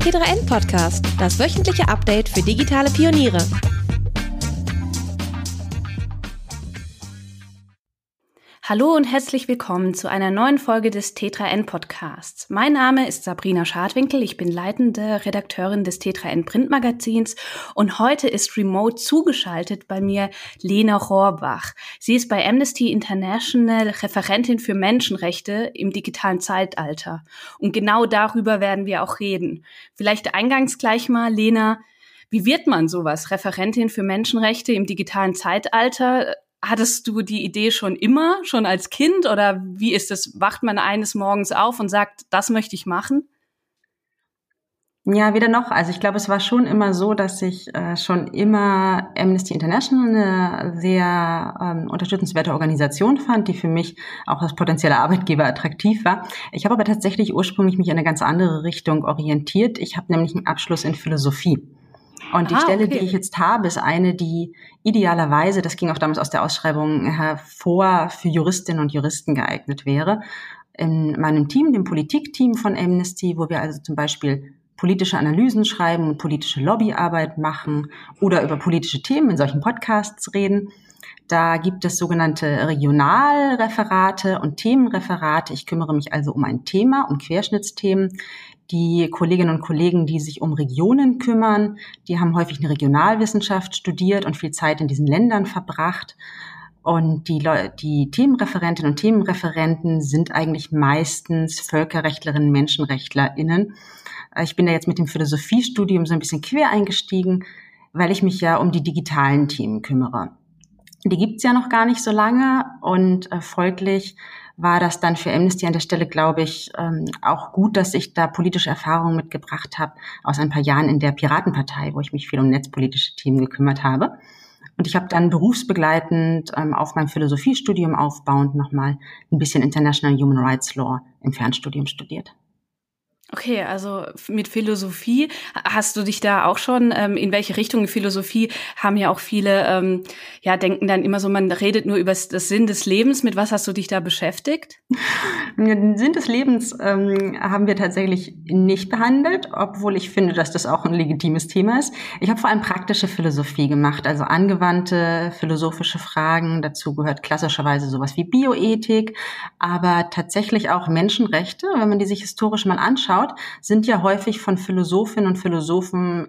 T3N Podcast, das wöchentliche Update für digitale Pioniere. Hallo und herzlich willkommen zu einer neuen Folge des T3N Podcasts. Mein Name ist Sabrina Schadwinkel, ich bin leitende Redakteurin des T3N Printmagazins und heute ist remote zugeschaltet bei mir Lena Rohrbach. Sie ist bei Amnesty International Referentin für Menschenrechte im digitalen Zeitalter. Und genau darüber werden wir auch reden. Vielleicht eingangs gleich mal, Lena, wie wird man sowas? Referentin für Menschenrechte im digitalen Zeitalter? Hattest du die Idee schon immer, schon als Kind oder wie ist es? Wacht man eines Morgens auf und sagt, das möchte ich machen? Ja, weder noch. Also ich glaube, es war schon immer so, dass ich äh, schon immer Amnesty International eine sehr ähm, unterstützenswerte Organisation fand, die für mich auch als potenzieller Arbeitgeber attraktiv war. Ich habe aber tatsächlich ursprünglich mich in eine ganz andere Richtung orientiert. Ich habe nämlich einen Abschluss in Philosophie. Und die ah, Stelle, okay. die ich jetzt habe, ist eine, die idealerweise, das ging auch damals aus der Ausschreibung hervor, für Juristinnen und Juristen geeignet wäre. In meinem Team, dem Politikteam von Amnesty, wo wir also zum Beispiel politische Analysen schreiben und politische Lobbyarbeit machen oder über politische Themen in solchen Podcasts reden. Da gibt es sogenannte Regionalreferate und Themenreferate. Ich kümmere mich also um ein Thema, um Querschnittsthemen. Die Kolleginnen und Kollegen, die sich um Regionen kümmern, die haben häufig eine Regionalwissenschaft studiert und viel Zeit in diesen Ländern verbracht. Und die, Le die Themenreferentinnen und Themenreferenten sind eigentlich meistens Völkerrechtlerinnen, MenschenrechtlerInnen. Ich bin da jetzt mit dem Philosophiestudium so ein bisschen quer eingestiegen, weil ich mich ja um die digitalen Themen kümmere. Die gibt's ja noch gar nicht so lange und äh, folglich war das dann für Amnesty an der Stelle, glaube ich, ähm, auch gut, dass ich da politische Erfahrungen mitgebracht habe aus ein paar Jahren in der Piratenpartei, wo ich mich viel um netzpolitische Themen gekümmert habe. Und ich habe dann berufsbegleitend ähm, auf meinem Philosophiestudium aufbauend nochmal ein bisschen International Human Rights Law im Fernstudium studiert. Okay, also mit Philosophie hast du dich da auch schon ähm, in welche Richtung? Philosophie haben ja auch viele ähm, ja denken dann immer so man redet nur über das Sinn des Lebens. Mit was hast du dich da beschäftigt? Den Sinn des Lebens ähm, haben wir tatsächlich nicht behandelt obwohl ich finde dass das auch ein legitimes Thema ist. Ich habe vor allem praktische Philosophie gemacht also angewandte philosophische Fragen. Dazu gehört klassischerweise sowas wie Bioethik aber tatsächlich auch Menschenrechte. Wenn man die sich historisch mal anschaut anschaut, sind ja häufig von Philosophinnen und Philosophen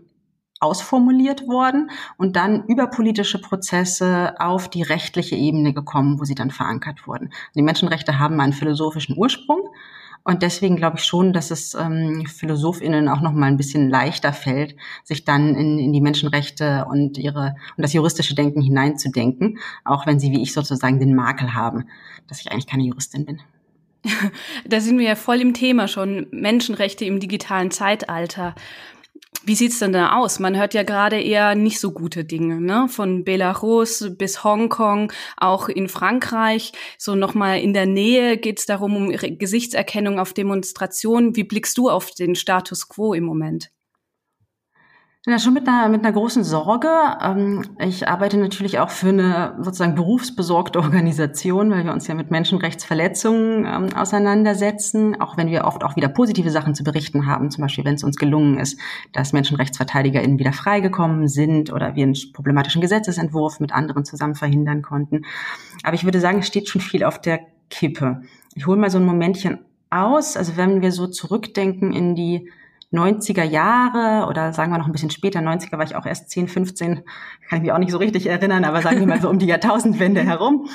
ausformuliert worden und dann über politische Prozesse auf die rechtliche Ebene gekommen, wo sie dann verankert wurden. Die Menschenrechte haben einen philosophischen Ursprung und deswegen glaube ich schon, dass es ähm, PhilosophInnen auch noch mal ein bisschen leichter fällt, sich dann in, in die Menschenrechte und ihre und das juristische Denken hineinzudenken, auch wenn sie wie ich sozusagen den Makel haben, dass ich eigentlich keine Juristin bin. Da sind wir ja voll im Thema schon. Menschenrechte im digitalen Zeitalter. Wie sieht's denn da aus? Man hört ja gerade eher nicht so gute Dinge, ne? Von Belarus bis Hongkong, auch in Frankreich. So nochmal in der Nähe geht's darum, um Gesichtserkennung auf Demonstrationen. Wie blickst du auf den Status quo im Moment? Ja, schon mit einer, mit einer großen Sorge. Ähm, ich arbeite natürlich auch für eine sozusagen berufsbesorgte Organisation, weil wir uns ja mit Menschenrechtsverletzungen ähm, auseinandersetzen, auch wenn wir oft auch wieder positive Sachen zu berichten haben, zum Beispiel wenn es uns gelungen ist, dass MenschenrechtsverteidigerInnen wieder freigekommen sind oder wir einen problematischen Gesetzesentwurf mit anderen zusammen verhindern konnten. Aber ich würde sagen, es steht schon viel auf der Kippe. Ich hole mal so ein Momentchen aus. Also wenn wir so zurückdenken in die 90er Jahre oder sagen wir noch ein bisschen später, 90er war ich auch erst 10, 15, kann ich mich auch nicht so richtig erinnern, aber sagen wir mal so um die Jahrtausendwende herum,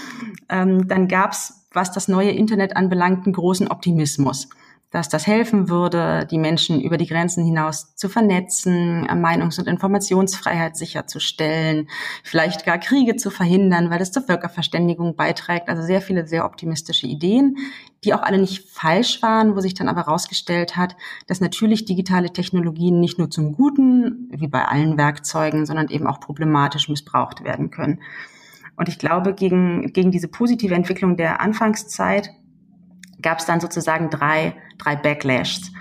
ähm, dann gab's, was das neue Internet anbelangt, einen großen Optimismus dass das helfen würde, die Menschen über die Grenzen hinaus zu vernetzen, Meinungs- und Informationsfreiheit sicherzustellen, vielleicht gar Kriege zu verhindern, weil es zur Völkerverständigung beiträgt. Also sehr viele sehr optimistische Ideen, die auch alle nicht falsch waren, wo sich dann aber herausgestellt hat, dass natürlich digitale Technologien nicht nur zum Guten, wie bei allen Werkzeugen, sondern eben auch problematisch missbraucht werden können. Und ich glaube, gegen, gegen diese positive Entwicklung der Anfangszeit gab es dann sozusagen drei, drei Backlashs.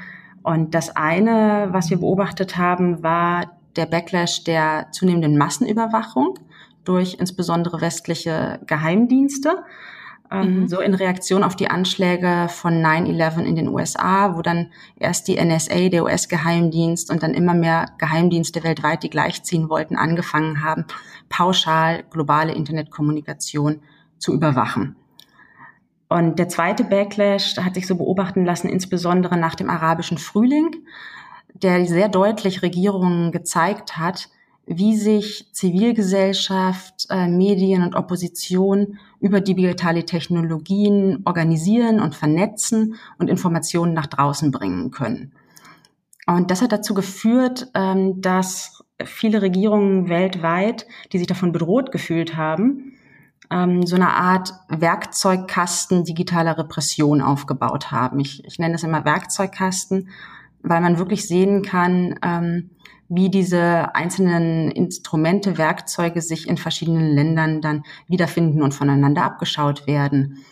Und das eine, was wir beobachtet haben, war der Backlash der zunehmenden Massenüberwachung durch insbesondere westliche Geheimdienste. ähm, mhm. so in Reaktion auf die Anschläge von 9-11 in den USA, wo dann erst die NSA, der US-Geheimdienst und dann immer mehr Geheimdienste weltweit, die gleichziehen wollten, angefangen haben, pauschal globale Internetkommunikation zu überwachen. Und der zweite Backlash hat sich so beobachten lassen, insbesondere nach dem arabischen Frühling, der sehr deutlich Regierungen gezeigt hat, wie sich Zivilgesellschaft, äh, Medien und Opposition über digitale Technologien organisieren und vernetzen und Informationen nach draußen bringen können. Und das hat dazu geführt, ähm, dass viele Regierungen weltweit, die sich davon bedroht gefühlt haben, ähm, so eine Art Werkzeugkasten digitaler Repression aufgebaut haben. Ich, ich nenne es immer Werkzeugkasten, weil man wirklich sehen kann, ähm, wie diese einzelnen Instrumente, Werkzeuge sich in verschiedenen Ländern dann wiederfinden und voneinander abgeschaut werden.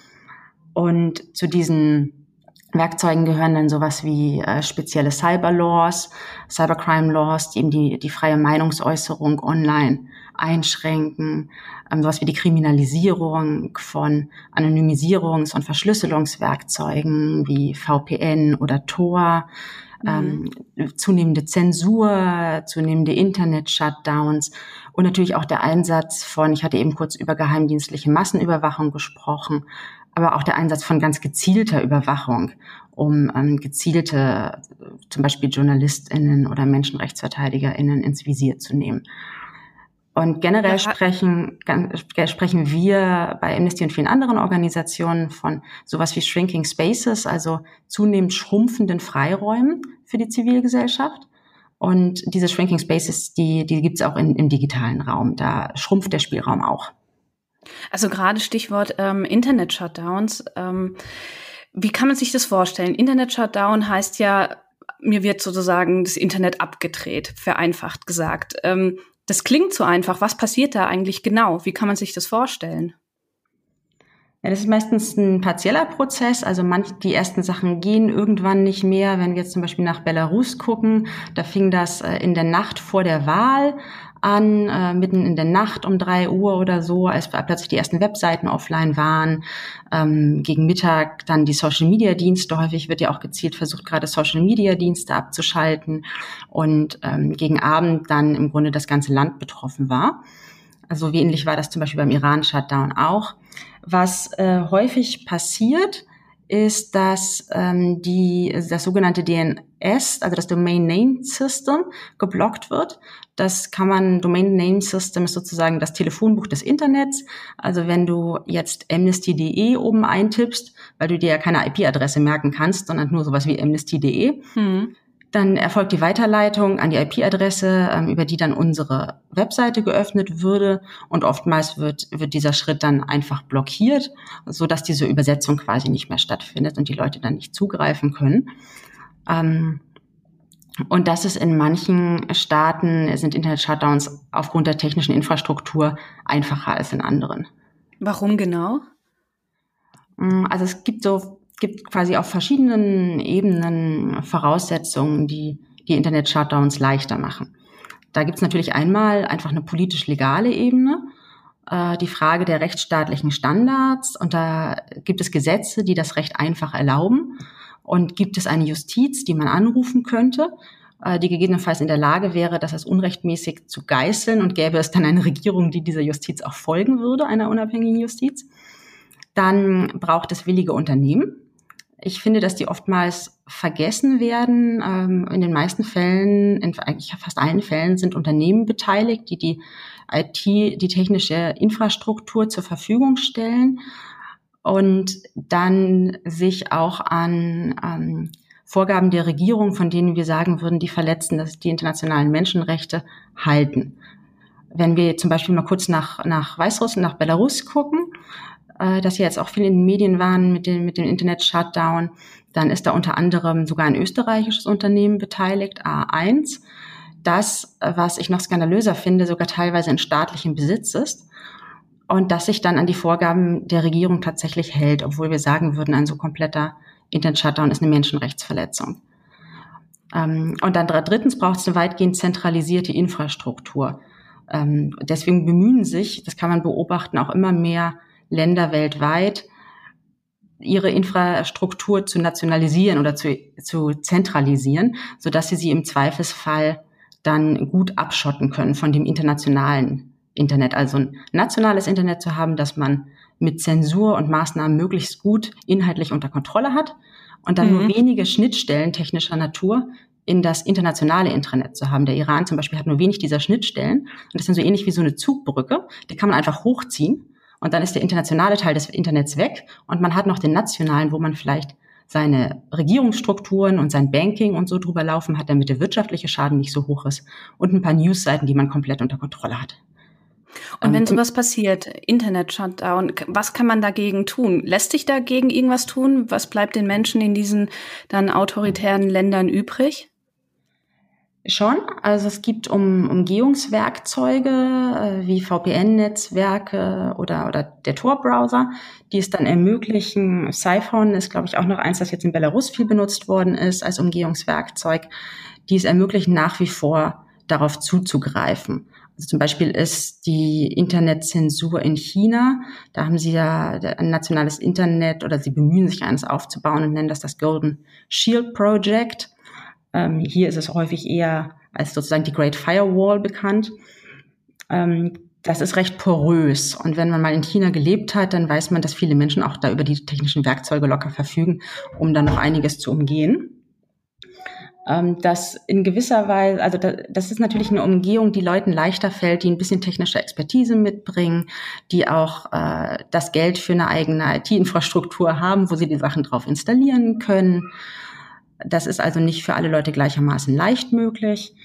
Und zu diesen Werkzeugen gehören dann sowas wie äh, spezielle Cyber-Laws, Cybercrime-Laws, die eben die, die freie Meinungsäußerung online einschränken, ähm, sowas wie die Kriminalisierung von Anonymisierungs- und Verschlüsselungswerkzeugen wie VPN oder Tor, mhm. ähm, zunehmende Zensur, zunehmende Internet-Shutdowns und natürlich auch der Einsatz von, ich hatte eben kurz über geheimdienstliche Massenüberwachung gesprochen, aber auch der Einsatz von ganz gezielter Überwachung, um ähm, gezielte zum Beispiel JournalistInnen oder MenschenrechtsverteidigerInnen ins Visier zu nehmen. Und generell sprechen, sprechen wir bei Amnesty und vielen anderen Organisationen von sowas wie Shrinking Spaces, also zunehmend schrumpfenden Freiräumen für die Zivilgesellschaft. Und diese Shrinking Spaces, die, die gibt es auch in, im digitalen Raum. Da schrumpft der Spielraum auch. Also gerade Stichwort ähm, Internet-Shutdowns. Ähm, wie kann man sich das vorstellen? Internet-Shutdown heißt ja, mir wird sozusagen das Internet abgedreht, vereinfacht gesagt. Ähm, das klingt so einfach. Was passiert da eigentlich genau? Wie kann man sich das vorstellen? Ja, das ist meistens ein partieller Prozess. Also manch, die ersten Sachen gehen irgendwann nicht mehr. Wenn wir jetzt zum Beispiel nach Belarus gucken, da fing das äh, in der Nacht vor der Wahl an, äh, mitten in der Nacht um drei Uhr oder so, als plötzlich die ersten Webseiten offline waren. Ähm, gegen Mittag dann die Social Media Dienste. Häufig wird ja auch gezielt versucht, gerade Social Media Dienste abzuschalten. Und ähm, gegen Abend dann im Grunde das ganze Land betroffen war. Also wie ähnlich war das zum Beispiel beim Iran-Shutdown auch. Was äh, häufig passiert, ist, dass ähm, die, das sogenannte DNS, also das Domain Name System, geblockt wird. Das kann man, Domain Name System ist sozusagen das Telefonbuch des Internets. Also wenn du jetzt amnesty.de oben eintippst, weil du dir ja keine IP-Adresse merken kannst, sondern nur sowas wie amnesty.de, hm. Dann erfolgt die Weiterleitung an die IP-Adresse, ähm, über die dann unsere Webseite geöffnet würde. Und oftmals wird, wird dieser Schritt dann einfach blockiert, so dass diese Übersetzung quasi nicht mehr stattfindet und die Leute dann nicht zugreifen können. Ähm, und das ist in manchen Staaten, sind Internet-Shutdowns aufgrund der technischen Infrastruktur einfacher als in anderen. Warum genau? Mm, also es gibt so gibt quasi auf verschiedenen Ebenen Voraussetzungen, die die Internet-Shutdowns leichter machen. Da gibt es natürlich einmal einfach eine politisch-legale Ebene, äh, die Frage der rechtsstaatlichen Standards. Und da gibt es Gesetze, die das Recht einfach erlauben. Und gibt es eine Justiz, die man anrufen könnte, äh, die gegebenenfalls in der Lage wäre, das als unrechtmäßig zu geißeln und gäbe es dann eine Regierung, die dieser Justiz auch folgen würde, einer unabhängigen Justiz. Dann braucht es willige Unternehmen, ich finde, dass die oftmals vergessen werden. Ähm, in den meisten Fällen, in eigentlich fast allen Fällen sind Unternehmen beteiligt, die die IT, die technische Infrastruktur zur Verfügung stellen und dann sich auch an ähm, Vorgaben der Regierung, von denen wir sagen würden, die verletzen dass die internationalen Menschenrechte, halten. Wenn wir zum Beispiel mal kurz nach, nach Weißrussland, nach Belarus gucken, äh, dass sie jetzt auch viel in den Medien waren mit dem, mit dem Internet-Shutdown. Dann ist da unter anderem sogar ein österreichisches Unternehmen beteiligt, A1, das, was ich noch skandalöser finde, sogar teilweise in staatlichem Besitz ist und das sich dann an die Vorgaben der Regierung tatsächlich hält, obwohl wir sagen würden, ein so kompletter Internet-Shutdown ist eine Menschenrechtsverletzung. Ähm, und dann drittens braucht es eine weitgehend zentralisierte Infrastruktur. Ähm, deswegen bemühen sich, das kann man beobachten, auch immer mehr Länder weltweit, ihre Infrastruktur zu nationalisieren oder zu, zu zentralisieren, so dass sie sie im Zweifelsfall dann gut abschotten können von dem internationalen Internet. Also ein nationales Internet zu haben, das man mit Zensur und Maßnahmen möglichst gut inhaltlich unter Kontrolle hat und dann mhm. nur wenige Schnittstellen technischer Natur in das internationale Intranet zu haben. Der Iran zum Beispiel hat nur wenig dieser Schnittstellen und das sind so ähnlich wie so eine Zugbrücke. Die kann man einfach hochziehen und dann ist der internationale Teil des Internets weg und man hat noch den nationalen, wo man vielleicht seine Regierungsstrukturen und sein Banking und so drüber laufen hat, damit der wirtschaftliche Schaden nicht so hoch ist und ein paar Newsseiten, die man komplett unter Kontrolle hat. Und wenn ähm, sowas passiert, Internet-Shutdown, was kann man dagegen tun? Lässt sich dagegen irgendwas tun? Was bleibt den Menschen in diesen dann autoritären Ländern übrig? Schon. Also es gibt um, Umgehungswerkzeuge äh, wie VPN-Netzwerke oder, oder der Tor-Browser, die es dann ermöglichen. Siphon ist, glaube ich, auch noch eins, das jetzt in Belarus viel benutzt worden ist als Umgehungswerkzeug, die es ermöglichen, nach wie vor darauf zuzugreifen. Also zum Beispiel ist die Internetzensur in China, da haben sie ja ein nationales Internet oder sie bemühen sich eines aufzubauen und nennen das das Golden Shield Project. Ähm, hier ist es häufig eher als sozusagen die Great Firewall bekannt. Ähm, das ist recht porös. Und wenn man mal in China gelebt hat, dann weiß man, dass viele Menschen auch da über die technischen Werkzeuge locker verfügen, um dann noch einiges zu umgehen. Ähm, das in gewisser Weise, also da, das ist natürlich eine Umgehung, die Leuten leichter fällt, die ein bisschen technische Expertise mitbringen, die auch äh, das Geld für eine eigene IT-Infrastruktur haben, wo sie die Sachen drauf installieren können. Das ist also nicht für alle Leute gleichermaßen leicht möglich.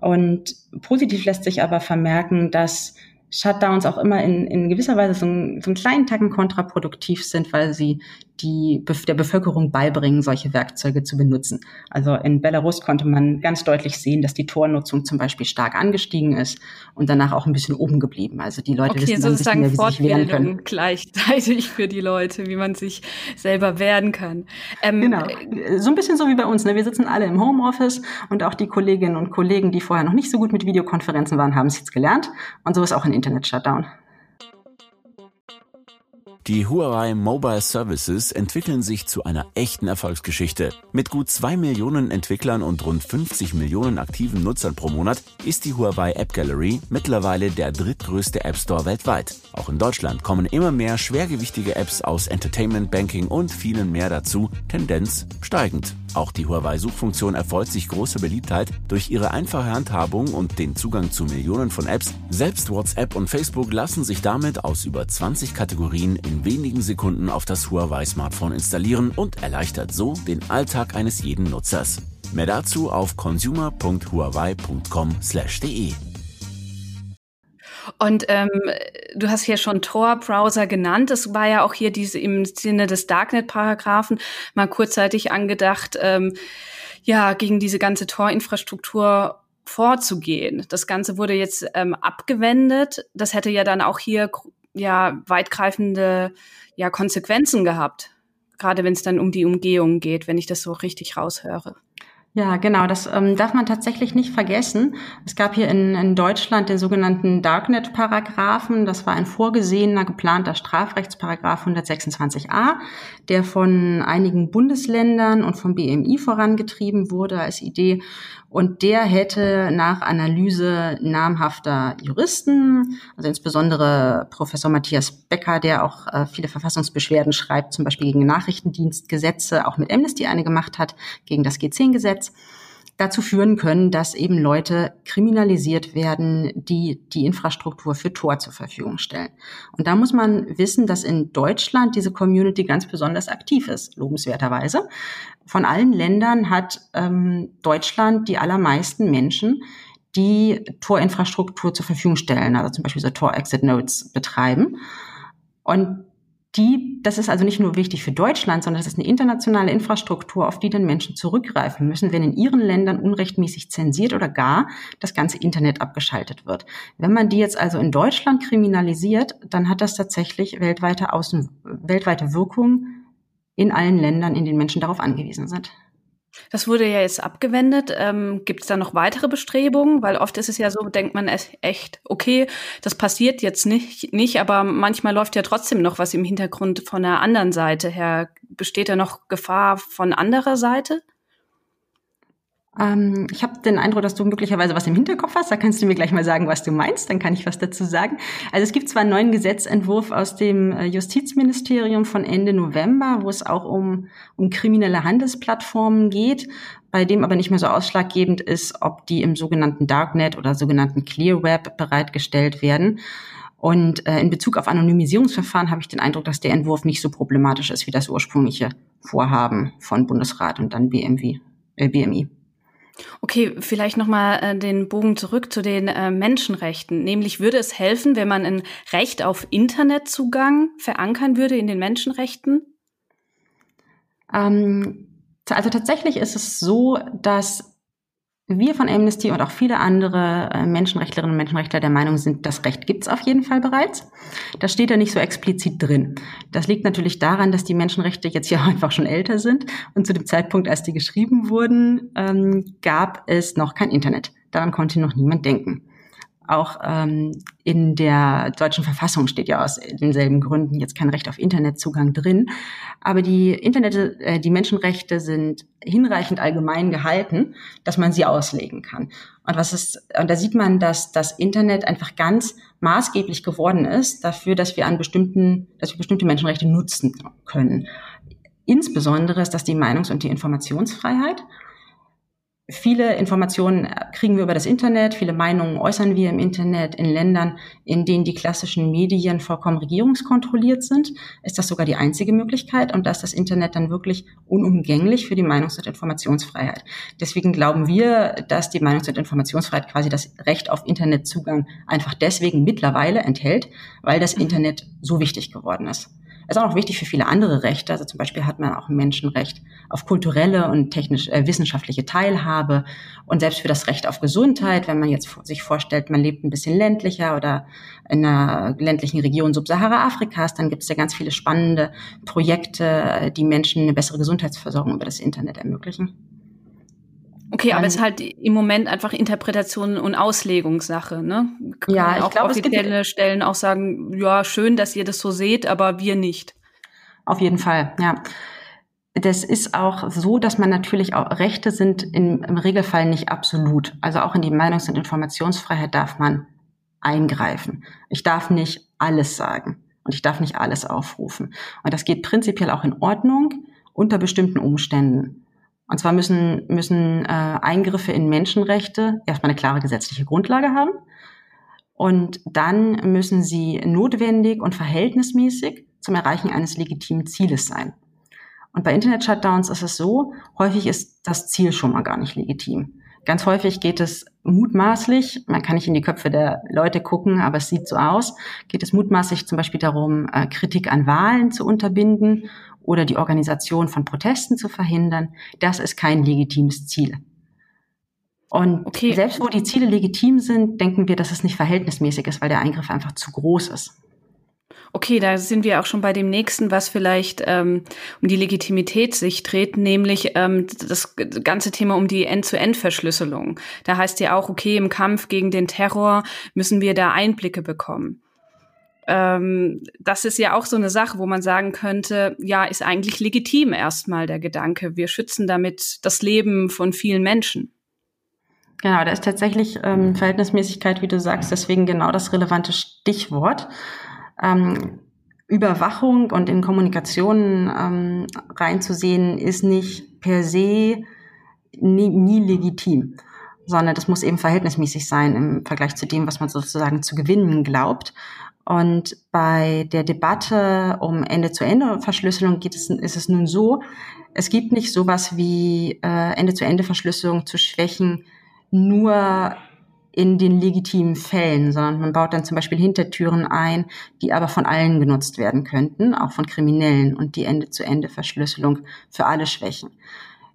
Und positiv lässt sich aber vermerken, dass Shutdowns auch immer in, in gewisser Weise so, so einen kleinen Tacken kontraproduktiv sind, weil sie die der Bevölkerung beibringen, solche Werkzeuge zu benutzen. Also in Belarus konnte man ganz deutlich sehen, dass die Tornutzung zum Beispiel stark angestiegen ist und danach auch ein bisschen oben geblieben. Also die Leute okay, wissen dann sozusagen ein bisschen mehr, wie sie sich wehren können. gleichzeitig für die Leute, wie man sich selber wehren kann. Ähm, genau, so ein bisschen so wie bei uns. Ne? Wir sitzen alle im Homeoffice und auch die Kolleginnen und Kollegen, die vorher noch nicht so gut mit Videokonferenzen waren, haben es jetzt gelernt. Und so ist auch ein Internet-Shutdown. Die Huawei Mobile Services entwickeln sich zu einer echten Erfolgsgeschichte. Mit gut zwei Millionen Entwicklern und rund 50 Millionen aktiven Nutzern pro Monat ist die Huawei App Gallery mittlerweile der drittgrößte App Store weltweit. Auch in Deutschland kommen immer mehr schwergewichtige Apps aus Entertainment, Banking und vielen mehr dazu, Tendenz steigend. Auch die Huawei-Suchfunktion erfreut sich große Beliebtheit durch ihre einfache Handhabung und den Zugang zu Millionen von Apps. Selbst WhatsApp und Facebook lassen sich damit aus über 20 Kategorien in wenigen Sekunden auf das Huawei-Smartphone installieren und erleichtert so den Alltag eines jeden Nutzers. Mehr dazu auf consumer.huawei.com/de. Und ähm, du hast hier schon Tor-Browser genannt. Es war ja auch hier diese im Sinne des Darknet-Paragraphen mal kurzzeitig angedacht, ähm, ja, gegen diese ganze Tor-Infrastruktur vorzugehen. Das Ganze wurde jetzt ähm, abgewendet. Das hätte ja dann auch hier ja weitgreifende ja Konsequenzen gehabt, gerade wenn es dann um die Umgehung geht, wenn ich das so richtig raushöre. Ja, genau, das ähm, darf man tatsächlich nicht vergessen. Es gab hier in, in Deutschland den sogenannten Darknet-Paragraphen. Das war ein vorgesehener, geplanter Strafrechtsparagraph 126a, der von einigen Bundesländern und vom BMI vorangetrieben wurde als Idee. Und der hätte nach Analyse namhafter Juristen, also insbesondere Professor Matthias Becker, der auch äh, viele Verfassungsbeschwerden schreibt, zum Beispiel gegen Nachrichtendienstgesetze, auch mit Amnesty eine gemacht hat, gegen das G10-Gesetz, dazu führen können, dass eben Leute kriminalisiert werden, die die Infrastruktur für Tor zur Verfügung stellen. Und da muss man wissen, dass in Deutschland diese Community ganz besonders aktiv ist, lobenswerterweise. Von allen Ländern hat ähm, Deutschland die allermeisten Menschen, die Tor-Infrastruktur zur Verfügung stellen, also zum Beispiel so Tor-Exit-Nodes betreiben. Und die, das ist also nicht nur wichtig für Deutschland, sondern das ist eine internationale Infrastruktur, auf die dann Menschen zurückgreifen müssen, wenn in ihren Ländern unrechtmäßig zensiert oder gar das ganze Internet abgeschaltet wird. Wenn man die jetzt also in Deutschland kriminalisiert, dann hat das tatsächlich weltweite Außen, weltweite Wirkung in allen Ländern, in denen Menschen darauf angewiesen sind. Das wurde ja jetzt abgewendet. Ähm, Gibt es da noch weitere Bestrebungen? Weil oft ist es ja so, denkt man echt, okay, das passiert jetzt nicht, nicht, aber manchmal läuft ja trotzdem noch was im Hintergrund von der anderen Seite her. Besteht da noch Gefahr von anderer Seite? Ähm, ich habe den Eindruck, dass du möglicherweise was im Hinterkopf hast. Da kannst du mir gleich mal sagen, was du meinst. Dann kann ich was dazu sagen. Also es gibt zwar einen neuen Gesetzentwurf aus dem äh, Justizministerium von Ende November, wo es auch um, um kriminelle Handelsplattformen geht, bei dem aber nicht mehr so ausschlaggebend ist, ob die im sogenannten Darknet oder sogenannten Clear Web bereitgestellt werden. Und äh, in Bezug auf Anonymisierungsverfahren habe ich den Eindruck, dass der Entwurf nicht so problematisch ist wie das ursprüngliche Vorhaben von Bundesrat und dann BMW, äh, BMI. Okay, vielleicht nochmal äh, den Bogen zurück zu den äh, Menschenrechten. Nämlich würde es helfen, wenn man ein Recht auf Internetzugang verankern würde in den Menschenrechten? Ähm, also tatsächlich ist es so, dass wir von Amnesty und auch viele andere äh, Menschenrechtlerinnen und Menschenrechtler der Meinung sind, das Recht gibt's auf jeden Fall bereits. Das steht da nicht so explizit drin. Das liegt natürlich daran, dass die Menschenrechte jetzt ja einfach schon älter sind und zu dem Zeitpunkt, als die geschrieben wurden, ähm, gab es noch kein Internet. Daran konnte noch niemand denken. Auch ähm, in der deutschen Verfassung steht ja aus denselben Gründen jetzt kein Recht auf Internetzugang drin. Aber die Internet, äh, die Menschenrechte sind hinreichend allgemein gehalten, dass man sie auslegen kann. Und was ist, und da sieht man, dass das Internet einfach ganz maßgeblich geworden ist dafür, dass wir an bestimmten, dass wir bestimmte Menschenrechte nutzen können. Insbesondere ist das die Meinungs- und die Informationsfreiheit. Viele Informationen kriegen wir über das Internet, viele Meinungen äußern wir im Internet. In Ländern, in denen die klassischen Medien vollkommen regierungskontrolliert sind, ist das sogar die einzige Möglichkeit und da ist das Internet dann wirklich unumgänglich für die Meinungs- und Informationsfreiheit. Deswegen glauben wir, dass die Meinungs- und Informationsfreiheit quasi das Recht auf Internetzugang einfach deswegen mittlerweile enthält, weil das Internet so wichtig geworden ist ist auch noch wichtig für viele andere Rechte. Also zum Beispiel hat man auch ein Menschenrecht auf kulturelle und technisch äh, wissenschaftliche Teilhabe und selbst für das Recht auf Gesundheit, wenn man jetzt sich vorstellt, man lebt ein bisschen ländlicher oder in einer ländlichen Region Subsahara-Afrikas, dann gibt es ja ganz viele spannende Projekte, die Menschen eine bessere Gesundheitsversorgung über das Internet ermöglichen. Okay, aber es ist halt im Moment einfach Interpretation und Auslegungssache, ne? Kann ja, ich glaube, offizielle Stellen auch sagen, ja, schön, dass ihr das so seht, aber wir nicht. Auf jeden Fall, ja. Das ist auch so, dass man natürlich auch Rechte sind im, im Regelfall nicht absolut. Also auch in die Meinungs- und Informationsfreiheit darf man eingreifen. Ich darf nicht alles sagen und ich darf nicht alles aufrufen. Und das geht prinzipiell auch in Ordnung unter bestimmten Umständen. Und zwar müssen, müssen äh, Eingriffe in Menschenrechte erstmal eine klare gesetzliche Grundlage haben. Und dann müssen sie notwendig und verhältnismäßig zum Erreichen eines legitimen Zieles sein. Und bei Internet-Shutdowns ist es so, häufig ist das Ziel schon mal gar nicht legitim. Ganz häufig geht es mutmaßlich, man kann nicht in die Köpfe der Leute gucken, aber es sieht so aus, geht es mutmaßlich zum Beispiel darum, äh, Kritik an Wahlen zu unterbinden oder die Organisation von Protesten zu verhindern, das ist kein legitimes Ziel. Und okay. selbst wo die Ziele legitim sind, denken wir, dass es nicht verhältnismäßig ist, weil der Eingriff einfach zu groß ist. Okay, da sind wir auch schon bei dem nächsten, was vielleicht ähm, um die Legitimität sich dreht, nämlich ähm, das ganze Thema um die End-zu-End-Verschlüsselung. Da heißt ja auch, okay, im Kampf gegen den Terror müssen wir da Einblicke bekommen ähm, das ist ja auch so eine Sache, wo man sagen könnte, ja, ist eigentlich legitim erstmal der Gedanke. Wir schützen damit das Leben von vielen Menschen. Genau, da ist tatsächlich ähm, Verhältnismäßigkeit, wie du sagst, deswegen genau das relevante Stichwort. Ähm, Überwachung und in Kommunikation ähm, reinzusehen, ist nicht per se nie, nie legitim, sondern das muss eben verhältnismäßig sein im Vergleich zu dem, was man sozusagen zu gewinnen glaubt. Und bei der Debatte um Ende-zu-Ende-Verschlüsselung geht es, ist es nun so, es gibt nicht sowas wie äh, Ende-zu-Ende-Verschlüsselung zu Schwächen nur in den legitimen Fällen, sondern man baut dann zum Beispiel Hintertüren ein, die aber von allen genutzt werden könnten, auch von Kriminellen und die Ende-zu-Ende-Verschlüsselung für alle Schwächen.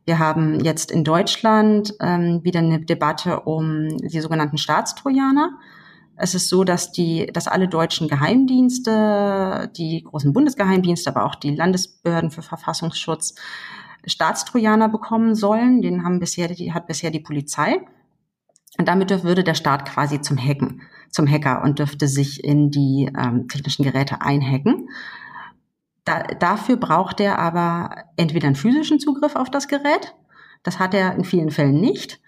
Wir haben jetzt in Deutschland ähm, wieder eine Debatte um die sogenannten Staatstrojaner. Es ist so, dass die, dass alle deutschen Geheimdienste, die großen Bundesgeheimdienste, aber auch die Landesbehörden für Verfassungsschutz Staatstrojaner bekommen sollen. Den haben bisher, die hat bisher die Polizei. Und damit würde der Staat quasi zum Hacken, zum Hacker und dürfte sich in die ähm, technischen Geräte einhacken. Da, dafür braucht er aber entweder einen physischen Zugriff auf das Gerät. Das hat er in vielen Fällen nicht.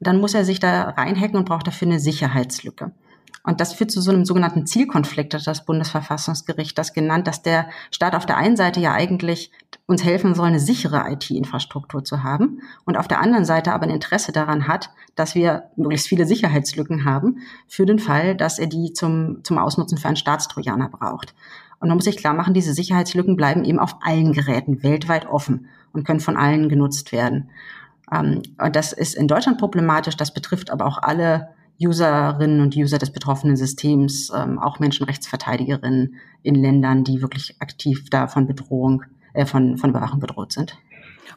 Dann muss er sich da reinhacken und braucht dafür eine Sicherheitslücke. Und das führt zu so einem sogenannten Zielkonflikt, hat das Bundesverfassungsgericht das genannt, dass der Staat auf der einen Seite ja eigentlich uns helfen soll, eine sichere IT-Infrastruktur zu haben und auf der anderen Seite aber ein Interesse daran hat, dass wir möglichst viele Sicherheitslücken haben für den Fall, dass er die zum, zum Ausnutzen für einen Staatstrojaner braucht. Und man muss sich klar machen, diese Sicherheitslücken bleiben eben auf allen Geräten weltweit offen und können von allen genutzt werden. Ähm, und das ist in Deutschland problematisch, das betrifft aber auch alle Userinnen und User des betroffenen Systems, ähm, auch Menschenrechtsverteidigerinnen in Ländern, die wirklich aktiv da von Bedrohung, äh, von, von Überwachung bedroht sind.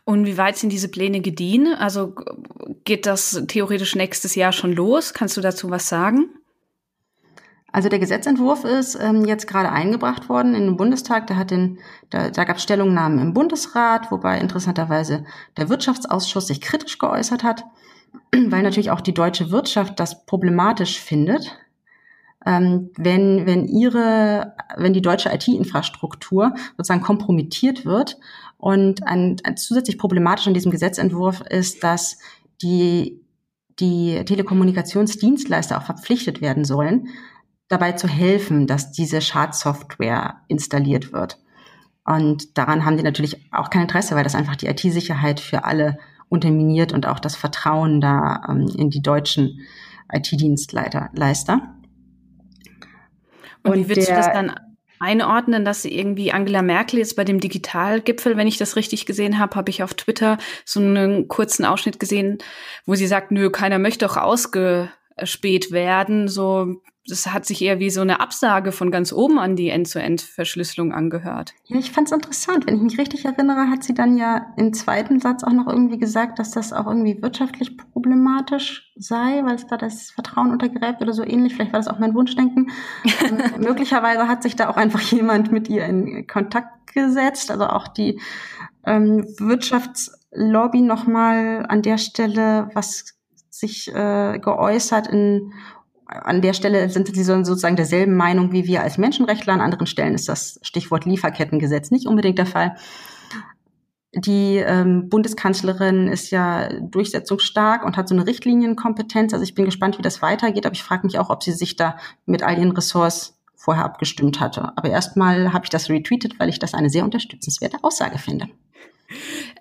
Und wie weit sind diese Pläne gediehen? Also geht das theoretisch nächstes Jahr schon los? Kannst du dazu was sagen? Also der Gesetzentwurf ist ähm, jetzt gerade eingebracht worden in den Bundestag. Da, hat den, da, da gab es Stellungnahmen im Bundesrat, wobei interessanterweise der Wirtschaftsausschuss sich kritisch geäußert hat. Weil natürlich auch die deutsche Wirtschaft das problematisch findet, ähm, wenn, wenn ihre, wenn die deutsche IT-Infrastruktur sozusagen kompromittiert wird. Und ein, ein zusätzlich problematisch an diesem Gesetzentwurf ist, dass die, die Telekommunikationsdienstleister auch verpflichtet werden sollen, dabei zu helfen, dass diese Schadsoftware installiert wird. Und daran haben die natürlich auch kein Interesse, weil das einfach die IT-Sicherheit für alle unterminiert und auch das Vertrauen da ähm, in die deutschen IT-Dienstleister. Und, und wie würdest du das dann einordnen, dass irgendwie Angela Merkel jetzt bei dem Digitalgipfel, wenn ich das richtig gesehen habe, habe ich auf Twitter so einen kurzen Ausschnitt gesehen, wo sie sagt, nö, keiner möchte auch ausgespäht werden, so das hat sich eher wie so eine Absage von ganz oben an die End-zu-End-Verschlüsselung angehört. Ja, ich fand es interessant. Wenn ich mich richtig erinnere, hat sie dann ja im zweiten Satz auch noch irgendwie gesagt, dass das auch irgendwie wirtschaftlich problematisch sei, weil es da das Vertrauen untergräbt oder so ähnlich. Vielleicht war das auch mein Wunschdenken. ähm, möglicherweise hat sich da auch einfach jemand mit ihr in Kontakt gesetzt. Also auch die ähm, Wirtschaftslobby nochmal an der Stelle, was sich äh, geäußert in an der Stelle sind sie sozusagen derselben Meinung wie wir als Menschenrechtler. An anderen Stellen ist das Stichwort Lieferkettengesetz nicht unbedingt der Fall. Die ähm, Bundeskanzlerin ist ja durchsetzungsstark und hat so eine Richtlinienkompetenz. Also ich bin gespannt, wie das weitergeht, aber ich frage mich auch, ob sie sich da mit all ihren Ressorts vorher abgestimmt hatte. Aber erstmal habe ich das retweetet, weil ich das eine sehr unterstützenswerte Aussage finde.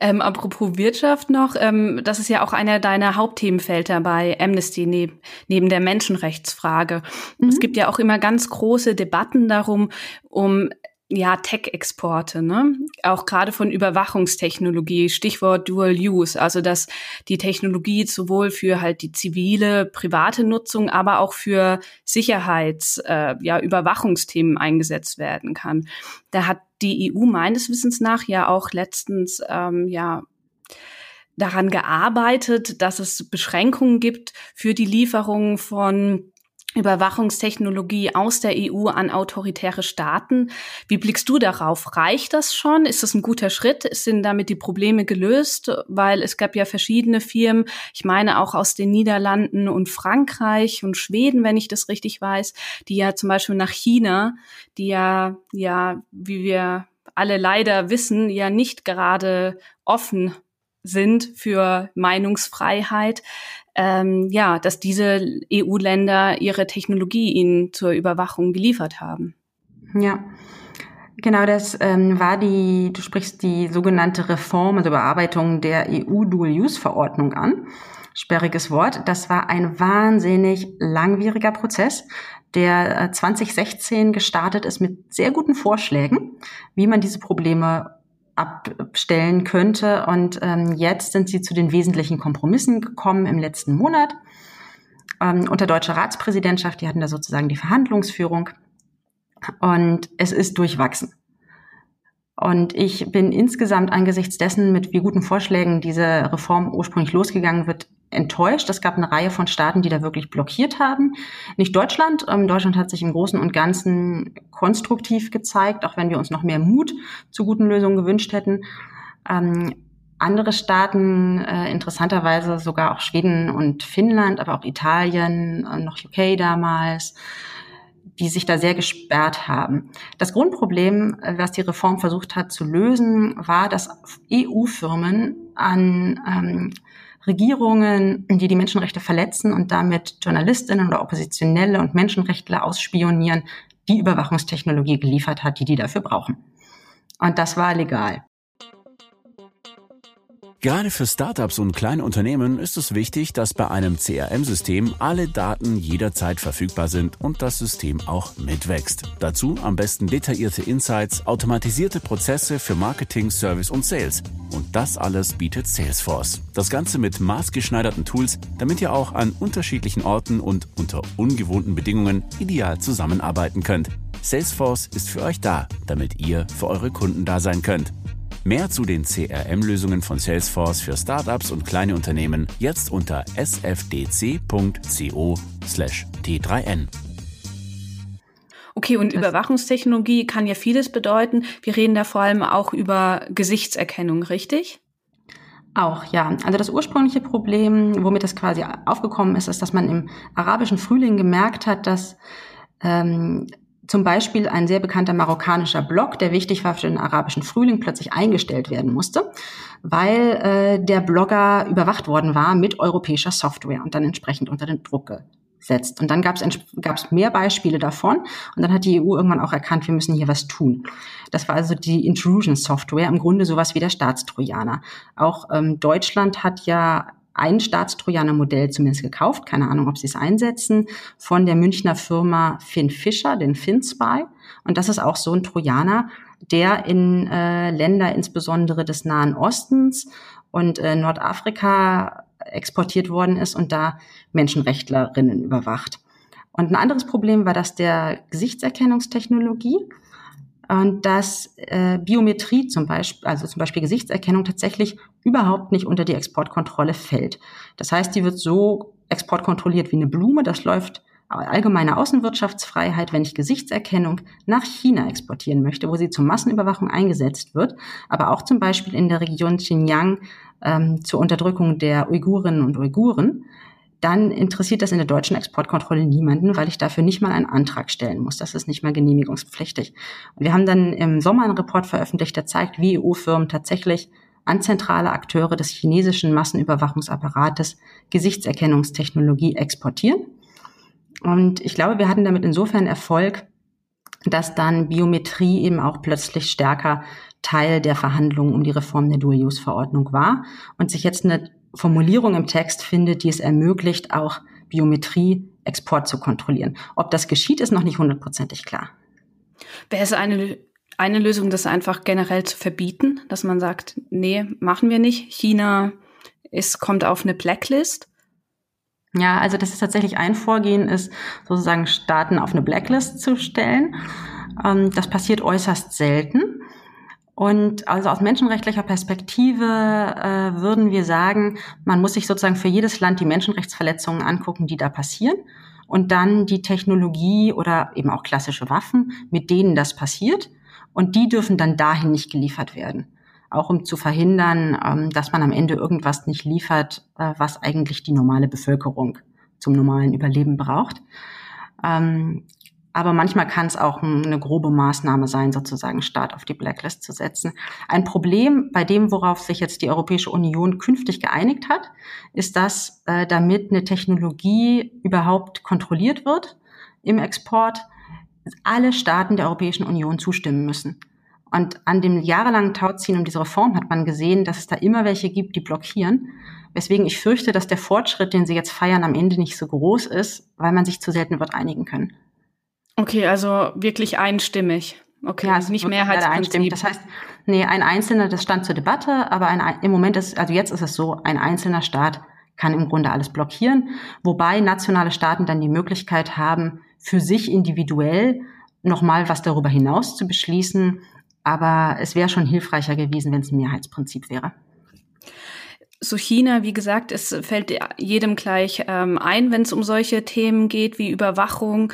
Ähm, apropos Wirtschaft noch, ähm, das ist ja auch einer deiner Hauptthemenfelder bei Amnesty neb neben der Menschenrechtsfrage. Mhm. Es gibt ja auch immer ganz große Debatten darum, um ja, Tech-Exporte, ne? Auch gerade von Überwachungstechnologie, Stichwort Dual Use, also dass die Technologie sowohl für halt die zivile, private Nutzung, aber auch für Sicherheits-, äh, ja, Überwachungsthemen eingesetzt werden kann. Da hat die EU meines Wissens nach ja auch letztens, ähm, ja, daran gearbeitet, dass es Beschränkungen gibt für die Lieferung von Überwachungstechnologie aus der EU an autoritäre Staaten. Wie blickst du darauf? Reicht das schon? Ist das ein guter Schritt? Sind damit die Probleme gelöst? Weil es gab ja verschiedene Firmen, ich meine auch aus den Niederlanden und Frankreich und Schweden, wenn ich das richtig weiß, die ja zum Beispiel nach China, die ja, ja, wie wir alle leider wissen, ja nicht gerade offen sind für Meinungsfreiheit, ähm, ja, dass diese EU-Länder ihre Technologie ihnen zur Überwachung geliefert haben. Ja. Genau, das ähm, war die, du sprichst die sogenannte Reform, also Bearbeitung der EU-Dual-Use-Verordnung an. Sperriges Wort. Das war ein wahnsinnig langwieriger Prozess, der 2016 äh, gestartet ist mit sehr guten Vorschlägen, wie man diese Probleme abstellen könnte. Und ähm, jetzt sind sie zu den wesentlichen Kompromissen gekommen im letzten Monat. Ähm, unter deutscher Ratspräsidentschaft, die hatten da sozusagen die Verhandlungsführung. Und es ist durchwachsen. Und ich bin insgesamt angesichts dessen, mit wie guten Vorschlägen diese Reform ursprünglich losgegangen wird, enttäuscht. Es gab eine Reihe von Staaten, die da wirklich blockiert haben. Nicht Deutschland. Ähm, Deutschland hat sich im Großen und Ganzen konstruktiv gezeigt, auch wenn wir uns noch mehr Mut zu guten Lösungen gewünscht hätten. Ähm, andere Staaten, äh, interessanterweise sogar auch Schweden und Finnland, aber auch Italien, äh, noch UK damals, die sich da sehr gesperrt haben. Das Grundproblem, äh, was die Reform versucht hat zu lösen, war, dass EU-Firmen an ähm, Regierungen, die die Menschenrechte verletzen und damit Journalistinnen oder Oppositionelle und Menschenrechtler ausspionieren, die Überwachungstechnologie geliefert hat, die die dafür brauchen. Und das war legal. Gerade für Startups und kleine Unternehmen ist es wichtig, dass bei einem CRM-System alle Daten jederzeit verfügbar sind und das System auch mitwächst. Dazu am besten detaillierte Insights, automatisierte Prozesse für Marketing, Service und Sales. Und das alles bietet Salesforce. Das Ganze mit maßgeschneiderten Tools, damit ihr auch an unterschiedlichen Orten und unter ungewohnten Bedingungen ideal zusammenarbeiten könnt. Salesforce ist für euch da, damit ihr für eure Kunden da sein könnt. Mehr zu den CRM-Lösungen von Salesforce für Startups und kleine Unternehmen jetzt unter sfdc.co/t3n. Okay, und Überwachungstechnologie kann ja vieles bedeuten. Wir reden da vor allem auch über Gesichtserkennung, richtig? Auch, ja. Also das ursprüngliche Problem, womit das quasi aufgekommen ist, ist, dass man im arabischen Frühling gemerkt hat, dass ähm, zum Beispiel ein sehr bekannter marokkanischer Blog, der wichtig war für den arabischen Frühling, plötzlich eingestellt werden musste, weil äh, der Blogger überwacht worden war mit europäischer Software und dann entsprechend unter den Druck gesetzt. Und dann gab es mehr Beispiele davon und dann hat die EU irgendwann auch erkannt, wir müssen hier was tun. Das war also die Intrusion Software, im Grunde sowas wie der Staatstrojaner. Auch ähm, Deutschland hat ja ein Staatstrojaner-Modell zumindest gekauft, keine Ahnung, ob sie es einsetzen, von der Münchner Firma Finn Fischer, den FinSpy. Und das ist auch so ein Trojaner, der in äh, Länder insbesondere des Nahen Ostens und äh, Nordafrika exportiert worden ist und da Menschenrechtlerinnen überwacht. Und ein anderes Problem war das der Gesichtserkennungstechnologie und dass äh, Biometrie zum Beispiel, also zum Beispiel Gesichtserkennung tatsächlich überhaupt nicht unter die Exportkontrolle fällt. Das heißt, die wird so exportkontrolliert wie eine Blume. Das läuft allgemeine Außenwirtschaftsfreiheit, wenn ich Gesichtserkennung nach China exportieren möchte, wo sie zur Massenüberwachung eingesetzt wird, aber auch zum Beispiel in der Region Xinjiang ähm, zur Unterdrückung der Uigurinnen und Uiguren dann interessiert das in der deutschen Exportkontrolle niemanden, weil ich dafür nicht mal einen Antrag stellen muss. Das ist nicht mal genehmigungspflichtig. Und wir haben dann im Sommer einen Report veröffentlicht, der zeigt, wie EU-Firmen tatsächlich an zentrale Akteure des chinesischen Massenüberwachungsapparates Gesichtserkennungstechnologie exportieren. Und ich glaube, wir hatten damit insofern Erfolg, dass dann Biometrie eben auch plötzlich stärker Teil der Verhandlungen um die Reform der Dual-Use-Verordnung war und sich jetzt eine Formulierung im Text findet, die es ermöglicht, auch Biometrie Export zu kontrollieren. Ob das geschieht, ist noch nicht hundertprozentig klar. Wäre es eine, eine Lösung, das einfach generell zu verbieten, dass man sagt, nee, machen wir nicht. China ist, kommt auf eine Blacklist. Ja, also das ist tatsächlich ein Vorgehen, ist sozusagen Staaten auf eine Blacklist zu stellen. Ähm, das passiert äußerst selten. Und also aus menschenrechtlicher Perspektive äh, würden wir sagen, man muss sich sozusagen für jedes Land die Menschenrechtsverletzungen angucken, die da passieren. Und dann die Technologie oder eben auch klassische Waffen, mit denen das passiert. Und die dürfen dann dahin nicht geliefert werden. Auch um zu verhindern, ähm, dass man am Ende irgendwas nicht liefert, äh, was eigentlich die normale Bevölkerung zum normalen Überleben braucht. Ähm, aber manchmal kann es auch eine grobe Maßnahme sein, sozusagen Staat auf die Blacklist zu setzen. Ein Problem bei dem, worauf sich jetzt die Europäische Union künftig geeinigt hat, ist, dass äh, damit eine Technologie überhaupt kontrolliert wird im Export, alle Staaten der Europäischen Union zustimmen müssen. Und an dem jahrelangen Tauziehen um diese Reform hat man gesehen, dass es da immer welche gibt, die blockieren. Weswegen ich fürchte, dass der Fortschritt, den sie jetzt feiern, am Ende nicht so groß ist, weil man sich zu selten wird einigen können. Okay, also wirklich einstimmig. Okay, ja, also nicht Mehrheitsprinzip. Das heißt, nee, ein Einzelner, das stand zur Debatte, aber ein, im Moment ist, also jetzt ist es so, ein einzelner Staat kann im Grunde alles blockieren, wobei nationale Staaten dann die Möglichkeit haben, für sich individuell nochmal was darüber hinaus zu beschließen. Aber es wäre schon hilfreicher gewesen, wenn es ein Mehrheitsprinzip wäre. So China, wie gesagt, es fällt jedem gleich ähm, ein, wenn es um solche Themen geht wie Überwachung.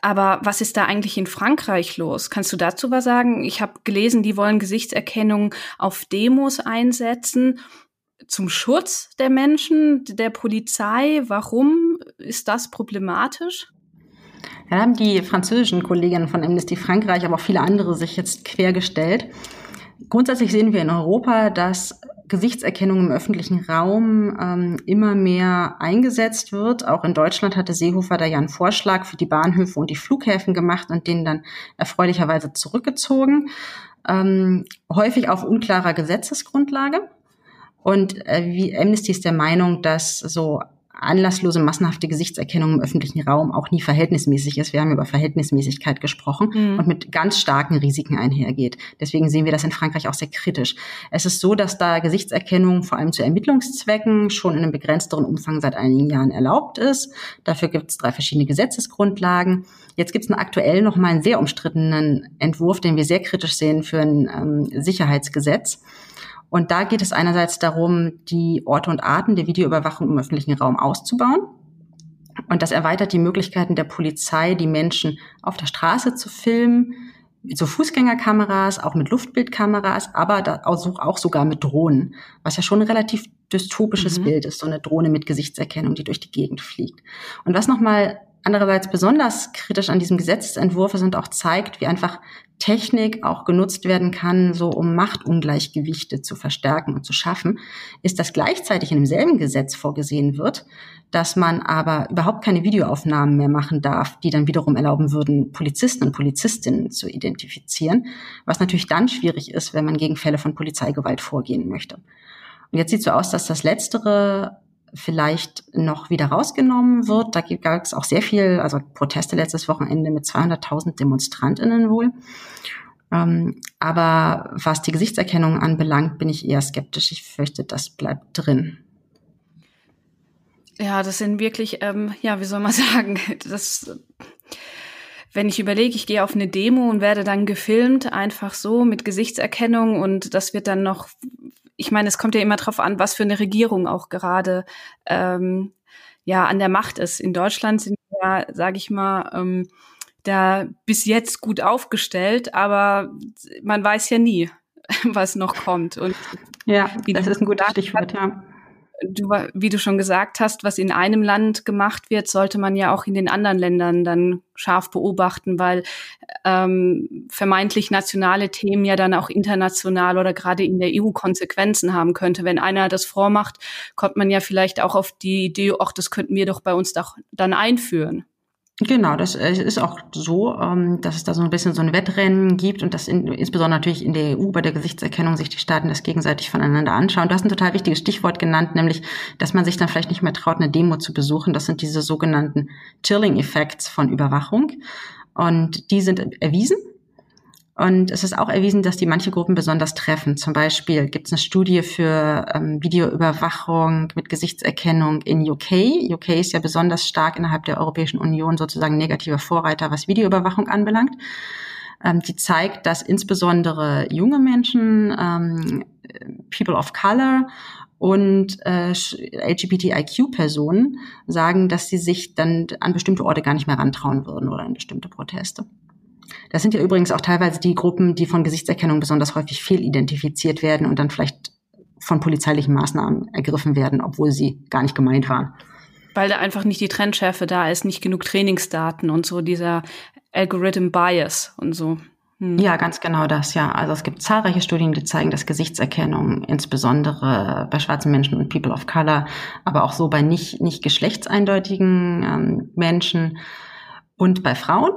Aber was ist da eigentlich in Frankreich los? Kannst du dazu was sagen? Ich habe gelesen, die wollen Gesichtserkennung auf Demos einsetzen zum Schutz der Menschen, der Polizei. Warum ist das problematisch? Da haben die französischen Kolleginnen von Amnesty Frankreich, aber auch viele andere sich jetzt quergestellt. Grundsätzlich sehen wir in Europa, dass Gesichtserkennung im öffentlichen Raum ähm, immer mehr eingesetzt wird. Auch in Deutschland hatte Seehofer da ja einen Vorschlag für die Bahnhöfe und die Flughäfen gemacht und den dann erfreulicherweise zurückgezogen. Ähm, häufig auf unklarer Gesetzesgrundlage. Und äh, wie Amnesty ist der Meinung, dass so anlasslose massenhafte Gesichtserkennung im öffentlichen Raum auch nie verhältnismäßig ist. Wir haben über Verhältnismäßigkeit gesprochen mhm. und mit ganz starken Risiken einhergeht. Deswegen sehen wir das in Frankreich auch sehr kritisch. Es ist so, dass da Gesichtserkennung vor allem zu Ermittlungszwecken schon in einem begrenzteren Umfang seit einigen Jahren erlaubt ist. Dafür gibt es drei verschiedene Gesetzesgrundlagen. Jetzt gibt es aktuell noch mal einen sehr umstrittenen Entwurf, den wir sehr kritisch sehen für ein ähm, Sicherheitsgesetz. Und da geht es einerseits darum, die Orte und Arten der Videoüberwachung im öffentlichen Raum auszubauen. Und das erweitert die Möglichkeiten der Polizei, die Menschen auf der Straße zu filmen, mit so Fußgängerkameras, auch mit Luftbildkameras, aber auch, sogar mit Drohnen, was ja schon ein relativ dystopisches mhm. Bild ist, so eine Drohne mit Gesichtserkennung, die durch die Gegend fliegt. Und was nochmal andererseits besonders kritisch an diesem Gesetzentwurf ist und auch zeigt, wie einfach Technik auch genutzt werden kann, so um Machtungleichgewichte zu verstärken und zu schaffen, ist, dass gleichzeitig in demselben Gesetz vorgesehen wird, dass man aber überhaupt keine Videoaufnahmen mehr machen darf, die dann wiederum erlauben würden, Polizisten und Polizistinnen zu identifizieren, was natürlich dann schwierig ist, wenn man gegen Fälle von Polizeigewalt vorgehen möchte. Und jetzt sieht so aus, dass das Letztere vielleicht noch wieder rausgenommen wird. Da gab es auch sehr viel, also Proteste letztes Wochenende mit 200.000 Demonstrantinnen wohl. Ähm, aber was die Gesichtserkennung anbelangt, bin ich eher skeptisch. Ich fürchte, das bleibt drin. Ja, das sind wirklich, ähm, ja, wie soll man sagen, das, wenn ich überlege, ich gehe auf eine Demo und werde dann gefilmt, einfach so mit Gesichtserkennung und das wird dann noch ich meine, es kommt ja immer darauf an, was für eine Regierung auch gerade ähm, ja an der Macht ist. In Deutschland sind ja, sage ich mal, ähm, da bis jetzt gut aufgestellt, aber man weiß ja nie, was noch kommt. Und ja, das ist ein gutes Stichwort, ja du, wie du schon gesagt hast, was in einem Land gemacht wird, sollte man ja auch in den anderen Ländern dann scharf beobachten, weil ähm, vermeintlich nationale Themen ja dann auch international oder gerade in der EU Konsequenzen haben könnte. Wenn einer das vormacht, kommt man ja vielleicht auch auf die Idee, ach, das könnten wir doch bei uns doch dann einführen. Genau, das äh, ist auch so, ähm, dass es da so ein bisschen so ein Wettrennen gibt und dass in, insbesondere natürlich in der EU bei der Gesichtserkennung sich die Staaten das gegenseitig voneinander anschauen. Du hast ein total wichtiges Stichwort genannt, nämlich, dass man sich dann vielleicht nicht mehr traut, eine Demo zu besuchen. Das sind diese sogenannten Chilling Effects von Überwachung. Und die sind erwiesen. Und es ist auch erwiesen, dass die manche Gruppen besonders treffen. Zum Beispiel gibt es eine Studie für ähm, Videoüberwachung mit Gesichtserkennung in UK. UK ist ja besonders stark innerhalb der Europäischen Union sozusagen negativer Vorreiter, was Videoüberwachung anbelangt. Ähm, die zeigt, dass insbesondere junge Menschen, ähm, People of Color und äh, LGBTIQ-Personen sagen, dass sie sich dann an bestimmte Orte gar nicht mehr rantrauen würden oder an bestimmte Proteste. Das sind ja übrigens auch teilweise die Gruppen, die von Gesichtserkennung besonders häufig fehlidentifiziert werden und dann vielleicht von polizeilichen Maßnahmen ergriffen werden, obwohl sie gar nicht gemeint waren. Weil da einfach nicht die Trendschärfe da ist, nicht genug Trainingsdaten und so dieser Algorithm Bias und so. Hm. Ja, ganz genau das, ja. Also es gibt zahlreiche Studien, die zeigen, dass Gesichtserkennung insbesondere bei schwarzen Menschen und People of Color, aber auch so bei nicht, nicht geschlechtseindeutigen ähm, Menschen und bei Frauen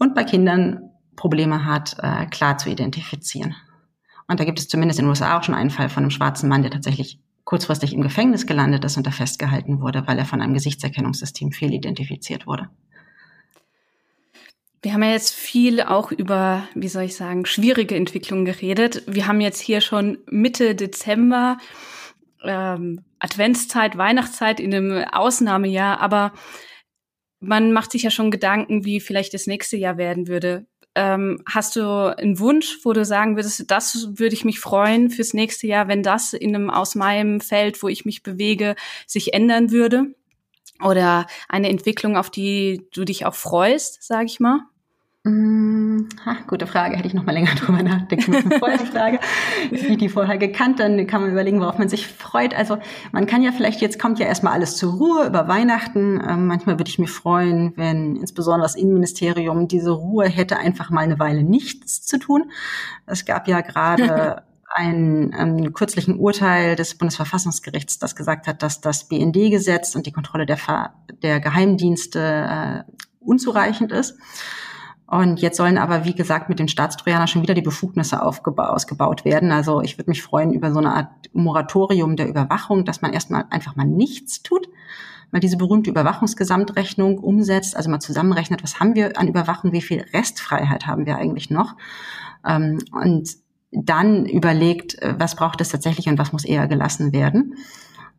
und bei Kindern Probleme hat, äh, klar zu identifizieren. Und da gibt es zumindest in den USA auch schon einen Fall von einem schwarzen Mann, der tatsächlich kurzfristig im Gefängnis gelandet ist und da festgehalten wurde, weil er von einem Gesichtserkennungssystem fehlidentifiziert wurde. Wir haben ja jetzt viel auch über, wie soll ich sagen, schwierige Entwicklungen geredet. Wir haben jetzt hier schon Mitte Dezember, ähm, Adventszeit, Weihnachtszeit in einem Ausnahmejahr, aber man macht sich ja schon Gedanken, wie vielleicht das nächste Jahr werden würde. Ähm, hast du einen Wunsch, wo du sagen würdest, das würde ich mich freuen fürs nächste Jahr, wenn das in einem aus meinem Feld, wo ich mich bewege, sich ändern würde? oder eine Entwicklung, auf die du dich auch freust, sage ich mal? Hm, ha, gute Frage, hätte ich noch mal länger drüber nachdenken müssen. Vorher die Frage, wie die vorher gekannt, dann kann man überlegen, worauf man sich freut. Also man kann ja vielleicht, jetzt kommt ja erstmal alles zur Ruhe über Weihnachten. Ähm, manchmal würde ich mich freuen, wenn insbesondere das Innenministerium diese Ruhe hätte, einfach mal eine Weile nichts zu tun. Es gab ja gerade einen ähm, kürzlichen Urteil des Bundesverfassungsgerichts, das gesagt hat, dass das BND-Gesetz und die Kontrolle der, der Geheimdienste äh, unzureichend ist. Und jetzt sollen aber, wie gesagt, mit den Staatstrojaner schon wieder die Befugnisse ausgebaut werden. Also ich würde mich freuen über so eine Art Moratorium der Überwachung, dass man erstmal einfach mal nichts tut, mal diese berühmte Überwachungsgesamtrechnung umsetzt, also mal zusammenrechnet, was haben wir an Überwachung, wie viel Restfreiheit haben wir eigentlich noch. Ähm, und dann überlegt, äh, was braucht es tatsächlich und was muss eher gelassen werden.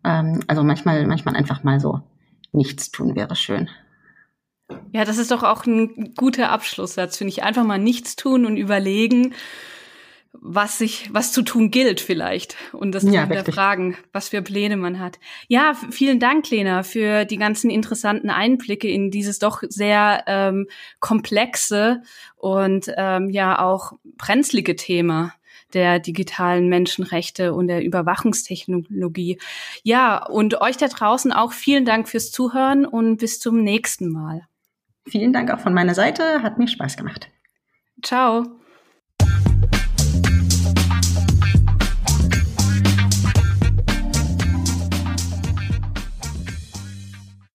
Ähm, also manchmal, manchmal einfach mal so nichts tun wäre schön. Ja, das ist doch auch ein guter Abschlusssatz, finde ich. Einfach mal nichts tun und überlegen, was sich, was zu tun gilt vielleicht und das ja, hinterfragen, was für Pläne man hat. Ja, vielen Dank, Lena, für die ganzen interessanten Einblicke in dieses doch sehr ähm, komplexe und ähm, ja auch brenzlige Thema der digitalen Menschenrechte und der Überwachungstechnologie. Ja, und euch da draußen auch vielen Dank fürs Zuhören und bis zum nächsten Mal. Vielen Dank auch von meiner Seite. Hat mir Spaß gemacht. Ciao.